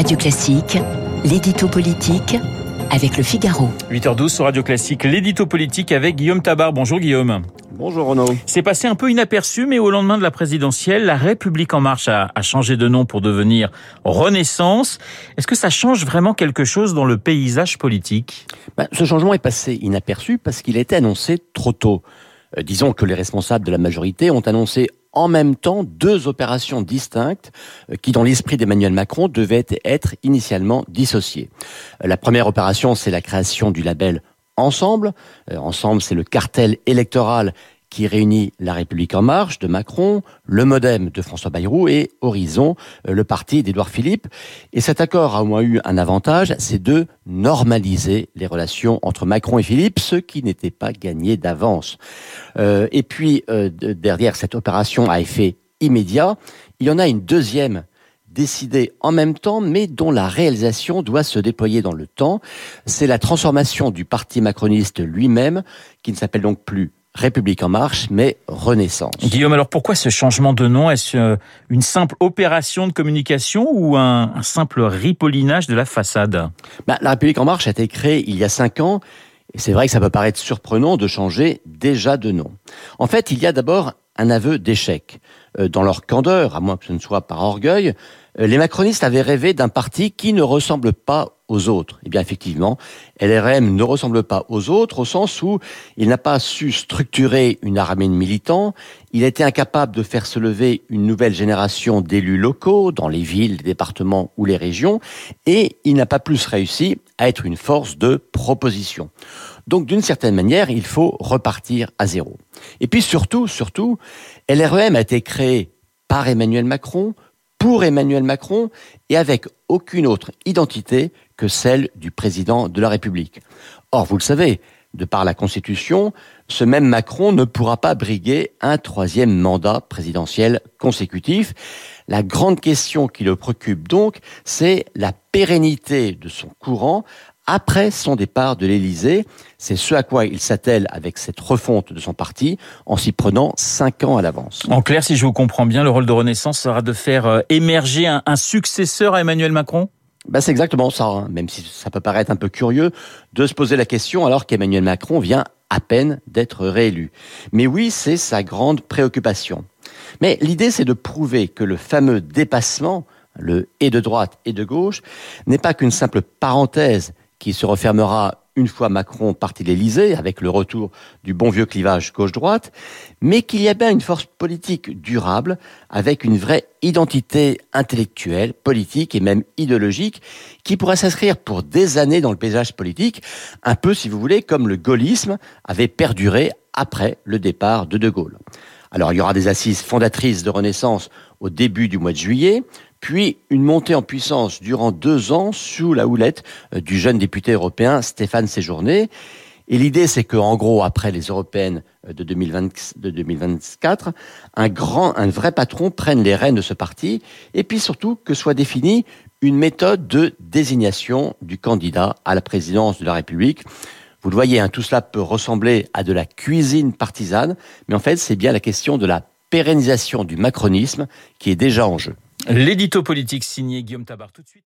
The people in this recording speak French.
Radio Classique, l'édito politique avec le Figaro. 8h12 sur Radio Classique, l'édito politique avec Guillaume Tabar. Bonjour Guillaume. Bonjour Renaud. C'est passé un peu inaperçu, mais au lendemain de la présidentielle, la République en marche a, a changé de nom pour devenir Renaissance. Est-ce que ça change vraiment quelque chose dans le paysage politique? Ben, Ce changement est passé inaperçu parce qu'il a été annoncé trop tôt. Euh, disons que les responsables de la majorité ont annoncé en même temps deux opérations distinctes euh, qui, dans l'esprit d'Emmanuel Macron, devaient être initialement dissociées. Euh, la première opération, c'est la création du label Ensemble. Ensemble, c'est le cartel électoral qui réunit La République en marche de Macron, le Modem de François Bayrou et Horizon, euh, le parti d'Édouard Philippe. Et cet accord a au moins eu un avantage, c'est de normaliser les relations entre Macron et Philippe, ce qui n'était pas gagné d'avance. Euh, et puis, euh, derrière cette opération à effet immédiat, il y en a une deuxième décidée en même temps, mais dont la réalisation doit se déployer dans le temps. C'est la transformation du parti macroniste lui-même, qui ne s'appelle donc plus République en marche, mais Renaissance. Guillaume, alors pourquoi ce changement de nom? Est-ce euh, une simple opération de communication ou un, simple ripollinage de la façade? Bah, La République en marche a été créée il y a cinq ans, et c'est vrai que ça peut paraître surprenant de changer déjà de nom. En fait, il y a d'abord un aveu d'échec. Euh, dans leur candeur, à moins que ce ne soit par orgueil, les macronistes avaient rêvé d'un parti qui ne ressemble pas aux autres. Eh bien, effectivement, LRM ne ressemble pas aux autres au sens où il n'a pas su structurer une armée de militants, il a été incapable de faire se lever une nouvelle génération d'élus locaux dans les villes, les départements ou les régions, et il n'a pas plus réussi à être une force de proposition. Donc, d'une certaine manière, il faut repartir à zéro. Et puis surtout, surtout, LREM a été créé par Emmanuel Macron, pour Emmanuel Macron et avec aucune autre identité que celle du président de la République. Or, vous le savez, de par la Constitution, ce même Macron ne pourra pas briguer un troisième mandat présidentiel consécutif. La grande question qui le préoccupe donc, c'est la pérennité de son courant après son départ de l'Élysée. C'est ce à quoi il s'attelle avec cette refonte de son parti en s'y prenant cinq ans à l'avance. En clair, si je vous comprends bien, le rôle de Renaissance sera de faire euh, émerger un, successeur à Emmanuel Macron? Ben c'est exactement ça, hein. même si ça peut paraître un peu curieux de se poser la question alors qu'Emmanuel Macron vient à peine d'être réélu. Mais oui, c'est sa grande préoccupation. Mais l'idée, c'est de prouver que le fameux dépassement, le et de droite et de gauche, n'est pas qu'une simple parenthèse qui se refermera une fois Macron parti de l'Élysée, avec le retour du bon vieux clivage gauche-droite, mais qu'il y a bien une force politique durable, avec une vraie identité intellectuelle, politique et même idéologique, qui pourra s'inscrire pour des années dans le paysage politique, un peu, si vous voulez, comme le gaullisme avait perduré après le départ de De Gaulle. Alors, il y aura des assises fondatrices de Renaissance au début du mois de juillet, puis une montée en puissance durant deux ans sous la houlette euh, du jeune député européen Stéphane Séjourné. Et l'idée, c'est qu'en gros, après les européennes euh, de, 2020, de 2024, un grand, un vrai patron prenne les rênes de ce parti, et puis surtout que soit définie une méthode de désignation du candidat à la présidence de la République. Vous le voyez, hein, tout cela peut ressembler à de la cuisine partisane, mais en fait, c'est bien la question de la pérennisation du macronisme qui est déjà en jeu. L'édito politique signé Guillaume Tabar tout de suite.